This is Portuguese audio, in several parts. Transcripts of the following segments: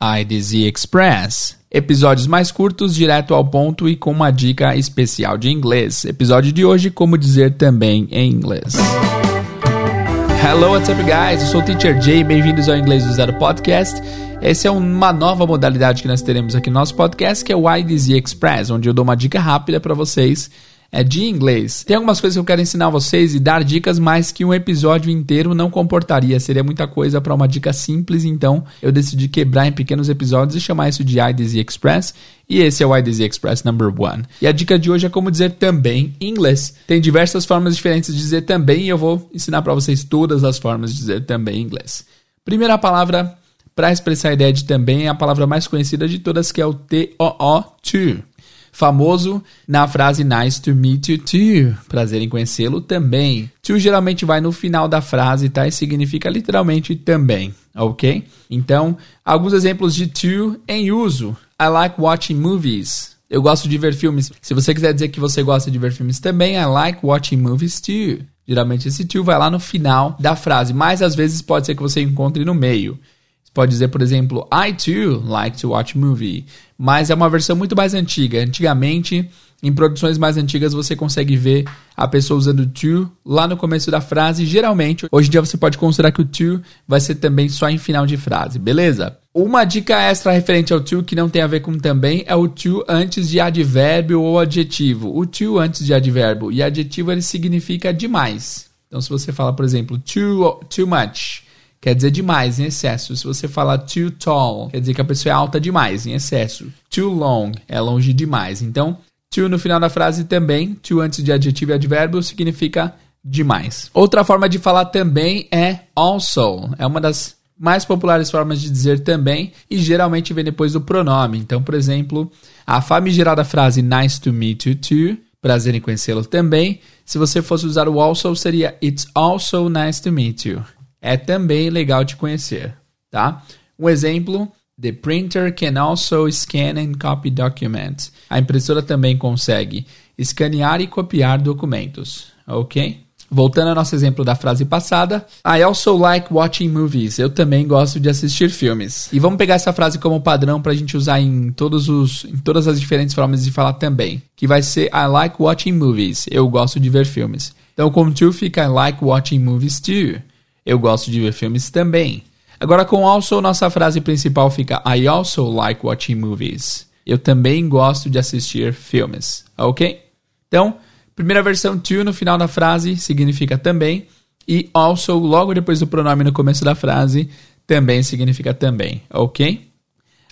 IDZ Express. Episódios mais curtos, direto ao ponto e com uma dica especial de inglês. Episódio de hoje, como dizer também em inglês. Hello, what's up, guys? Eu sou o Teacher Jay, bem-vindos ao Inglês do Zero Podcast. Essa é uma nova modalidade que nós teremos aqui no nosso podcast, que é o IDZ Express, onde eu dou uma dica rápida para vocês é de inglês. Tem algumas coisas que eu quero ensinar vocês e dar dicas, mas que um episódio inteiro não comportaria. Seria muita coisa para uma dica simples, então eu decidi quebrar em pequenos episódios e chamar isso de IDZ Express. E esse é o IDZ Express number one. E a dica de hoje é como dizer também em inglês. Tem diversas formas diferentes de dizer também e eu vou ensinar para vocês todas as formas de dizer também em inglês. Primeira palavra para expressar a ideia de também é a palavra mais conhecida de todas, que é o T-O-O, to famoso na frase nice to meet you too. Prazer em conhecê-lo também. To geralmente vai no final da frase, tá? E significa literalmente também, ok? Então, alguns exemplos de to em uso. I like watching movies. Eu gosto de ver filmes. Se você quiser dizer que você gosta de ver filmes também, I like watching movies too. Geralmente esse to vai lá no final da frase, mas às vezes pode ser que você encontre no meio. Pode dizer, por exemplo, I too like to watch movie. Mas é uma versão muito mais antiga. Antigamente, em produções mais antigas, você consegue ver a pessoa usando to lá no começo da frase. Geralmente, hoje em dia você pode considerar que o to vai ser também só em final de frase, beleza? Uma dica extra referente ao to que não tem a ver com também é o to antes de advérbio ou adjetivo. O to antes de advérbio e adjetivo ele significa demais. Então, se você fala, por exemplo, too, too much quer dizer demais, em excesso. Se você falar too tall, quer dizer que a pessoa é alta demais, em excesso. Too long, é longe demais. Então, too no final da frase também, too antes de adjetivo e advérbio, significa demais. Outra forma de falar também é also. É uma das mais populares formas de dizer também e geralmente vem depois do pronome. Então, por exemplo, a famigerada frase nice to meet you too, prazer em conhecê-lo também. Se você fosse usar o also, seria it's also nice to meet you é também legal de conhecer, tá? Um exemplo, the printer can also scan and copy documents. A impressora também consegue escanear e copiar documentos, ok? Voltando ao nosso exemplo da frase passada, I also like watching movies. Eu também gosto de assistir filmes. E vamos pegar essa frase como padrão para a gente usar em, todos os, em todas as diferentes formas de falar também. Que vai ser I like watching movies. Eu gosto de ver filmes. Então, com to fica I like watching movies too. Eu gosto de ver filmes também. Agora, com also, nossa frase principal fica I also like watching movies. Eu também gosto de assistir filmes. Ok? Então, primeira versão to no final da frase significa também. E also, logo depois do pronome no começo da frase, também significa também. Ok?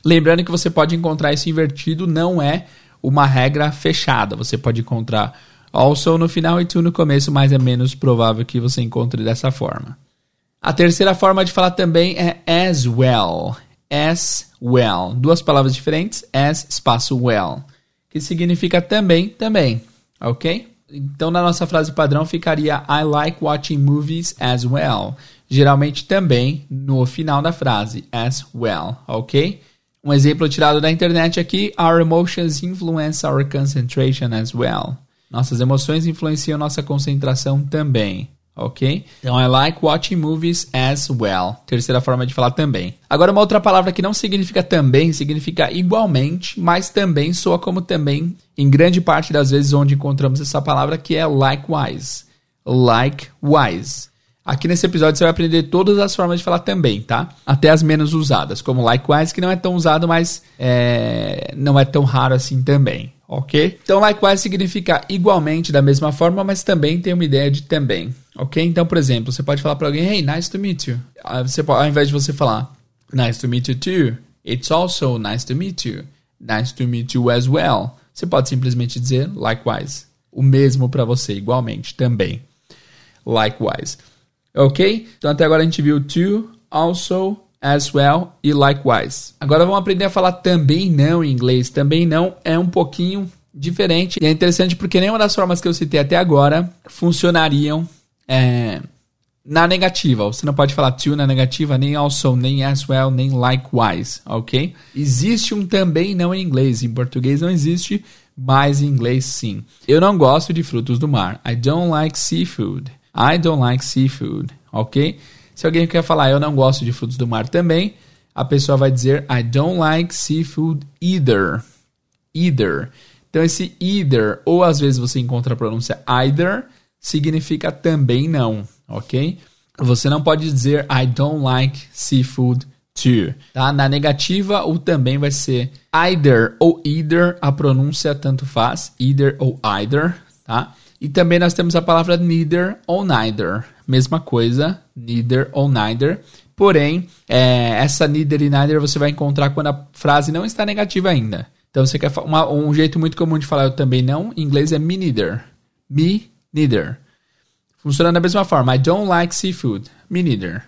Lembrando que você pode encontrar isso invertido, não é uma regra fechada. Você pode encontrar also no final e to no começo, mas é menos provável que você encontre dessa forma. A terceira forma de falar também é as well. As well. Duas palavras diferentes, as espaço well, que significa também, também, ok? Então, na nossa frase padrão ficaria I like watching movies as well. Geralmente também no final da frase, as well, ok? Um exemplo tirado da internet aqui: Our emotions influence our concentration as well. Nossas emoções influenciam nossa concentração também ok? Então, I like watching movies as well. Terceira forma de falar também. Agora, uma outra palavra que não significa também, significa igualmente, mas também soa como também em grande parte das vezes onde encontramos essa palavra, que é likewise. Likewise. Aqui nesse episódio você vai aprender todas as formas de falar também, tá? Até as menos usadas, como likewise, que não é tão usado, mas é, não é tão raro assim também ok? Então, likewise significa igualmente, da mesma forma, mas também tem uma ideia de também, ok? Então, por exemplo, você pode falar para alguém, hey, nice to meet you. Ah, você ao invés de você falar, nice to meet you too, it's also nice to meet you, nice to meet you as well. Você pode simplesmente dizer likewise, o mesmo para você, igualmente, também. Likewise. Ok? Então, até agora a gente viu to, also, as well e likewise. Agora vamos aprender a falar também não em inglês. Também não é um pouquinho diferente e é interessante porque nenhuma das formas que eu citei até agora funcionariam é, na negativa. Você não pode falar to na negativa, nem also, nem as well, nem likewise, ok? Existe um também não em inglês. Em português não existe, mas em inglês sim. Eu não gosto de frutos do mar. I don't like seafood. I don't like seafood, ok? Se alguém quer falar, eu não gosto de frutos do mar também, a pessoa vai dizer I don't like seafood either. Either. Então esse either, ou às vezes você encontra a pronúncia either, significa também não, ok? Você não pode dizer I don't like seafood too, tá? Na negativa, o também vai ser either ou either, a pronúncia tanto faz, either ou either, tá? E também nós temos a palavra neither ou neither, mesma coisa, neither ou neither. Porém, é, essa neither e neither você vai encontrar quando a frase não está negativa ainda. Então você quer uma, um jeito muito comum de falar eu também não, em inglês é me neither. Me neither. Funciona da mesma forma. I don't like seafood. Me neither.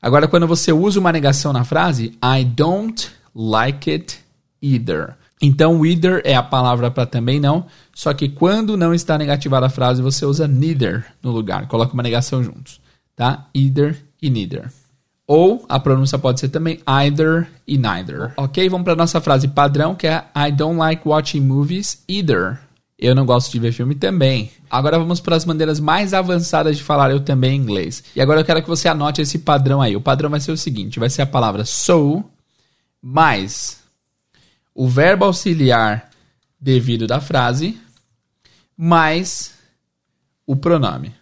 Agora, quando você usa uma negação na frase, I don't like it either. Então, either é a palavra para também não, só que quando não está negativada a frase, você usa neither no lugar. Coloca uma negação juntos, tá? Either e neither. Ou a pronúncia pode ser também either e neither. Ok, vamos para nossa frase padrão que é I don't like watching movies either. Eu não gosto de ver filme também. Agora vamos para as maneiras mais avançadas de falar eu também em inglês. E agora eu quero que você anote esse padrão aí. O padrão vai ser o seguinte: vai ser a palavra so mais o verbo auxiliar devido da frase mais o pronome.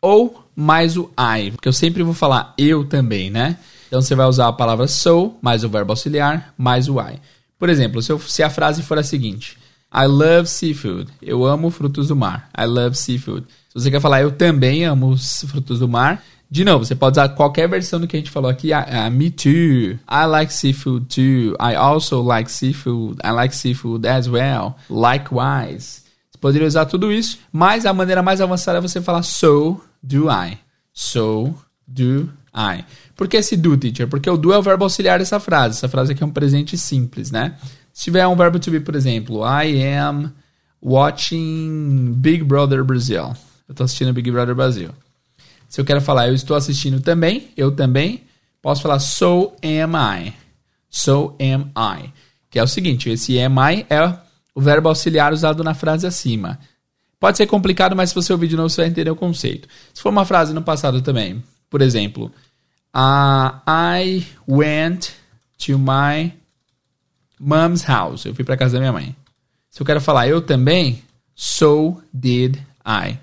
Ou mais o I, porque eu sempre vou falar eu também, né? Então você vai usar a palavra so, mais o verbo auxiliar, mais o I. Por exemplo, se, eu, se a frase for a seguinte: I love seafood. Eu amo frutos do mar. I love seafood. Se você quer falar eu também amo os frutos do mar, de novo, você pode usar qualquer versão do que a gente falou aqui. Uh, me too. I like seafood too. I also like seafood. I like seafood as well. Likewise. Você poderia usar tudo isso, mas a maneira mais avançada é você falar so do I. So do I. Por que esse do, teacher? Porque o do é o verbo auxiliar dessa frase. Essa frase aqui é um presente simples, né? Se tiver um verbo to be, por exemplo, I am watching Big Brother Brazil. Eu estou assistindo Big Brother Brasil. Se eu quero falar eu estou assistindo também, eu também, posso falar so am I. So am I. Que é o seguinte, esse am I é o verbo auxiliar usado na frase acima. Pode ser complicado, mas se você ouvir de novo, você vai entender o conceito. Se for uma frase no passado também, por exemplo, uh, I went to my mom's house. Eu fui para casa da minha mãe. Se eu quero falar eu também, so did I.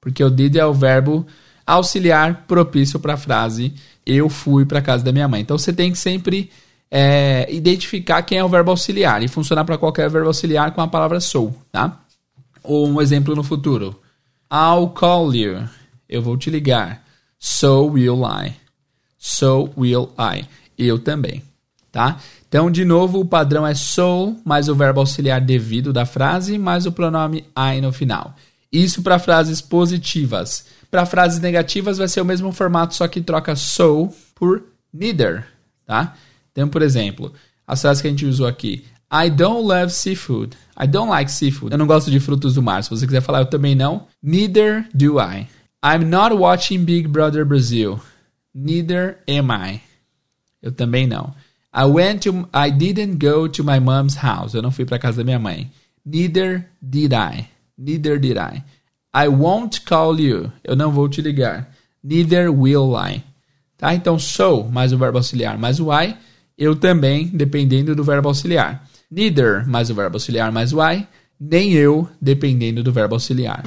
Porque o did é o verbo auxiliar propício para a frase eu fui para casa da minha mãe. Então você tem que sempre é, identificar quem é o verbo auxiliar e funcionar para qualquer verbo auxiliar com a palavra sou, tá? Ou um exemplo no futuro. I'll call you. Eu vou te ligar. So will I. So will I. Eu também, tá? Então, de novo, o padrão é so mais o verbo auxiliar devido da frase mais o pronome I no final. Isso para frases positivas. Para frases negativas vai ser o mesmo formato, só que troca so por neither, tá? Então, por exemplo, as frases que a gente usou aqui. I don't love seafood. I don't like seafood. Eu não gosto de frutos do mar. Se você quiser falar, eu também não. Neither do I. I'm not watching Big Brother Brazil. Neither am I. Eu também não. I went to I didn't go to my mom's house. Eu não fui para casa da minha mãe. Neither did I. Neither did I. I won't call you. Eu não vou te ligar. Neither will I. Tá? Então, so mais o verbo auxiliar mais o I. Eu também, dependendo do verbo auxiliar neither mais o verbo auxiliar mais o I, nem eu, dependendo do verbo auxiliar.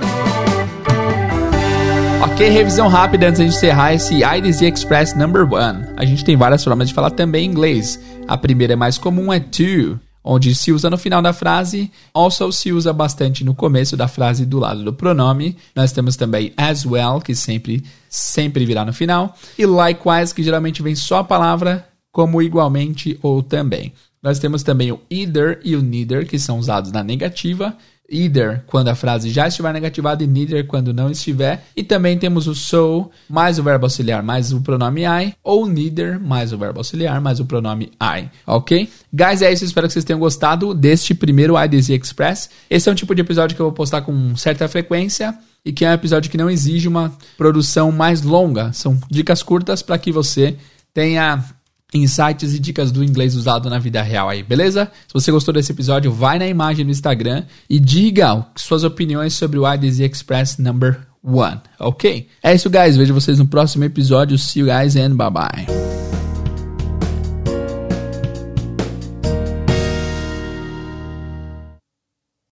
Ok, revisão rápida antes de encerrar esse IDZ Express number one. A gente tem várias formas de falar também em inglês. A primeira é mais comum, é to, onde se usa no final da frase, also se usa bastante no começo da frase do lado do pronome. Nós temos também as well, que sempre, sempre virá no final. E likewise, que geralmente vem só a palavra como igualmente ou também. Nós temos também o either e o neither, que são usados na negativa. Either quando a frase já estiver negativada e neither quando não estiver. E também temos o so mais o verbo auxiliar mais o pronome I. Ou neither mais o verbo auxiliar mais o pronome I. Ok? Guys, é isso. Espero que vocês tenham gostado deste primeiro IDZ Express. Esse é um tipo de episódio que eu vou postar com certa frequência e que é um episódio que não exige uma produção mais longa. São dicas curtas para que você tenha insights e dicas do inglês usado na vida real aí, beleza? Se você gostou desse episódio, vai na imagem no Instagram e diga suas opiniões sobre o IDZ Express number one, ok? É isso, guys. Vejo vocês no próximo episódio. See you guys and bye bye.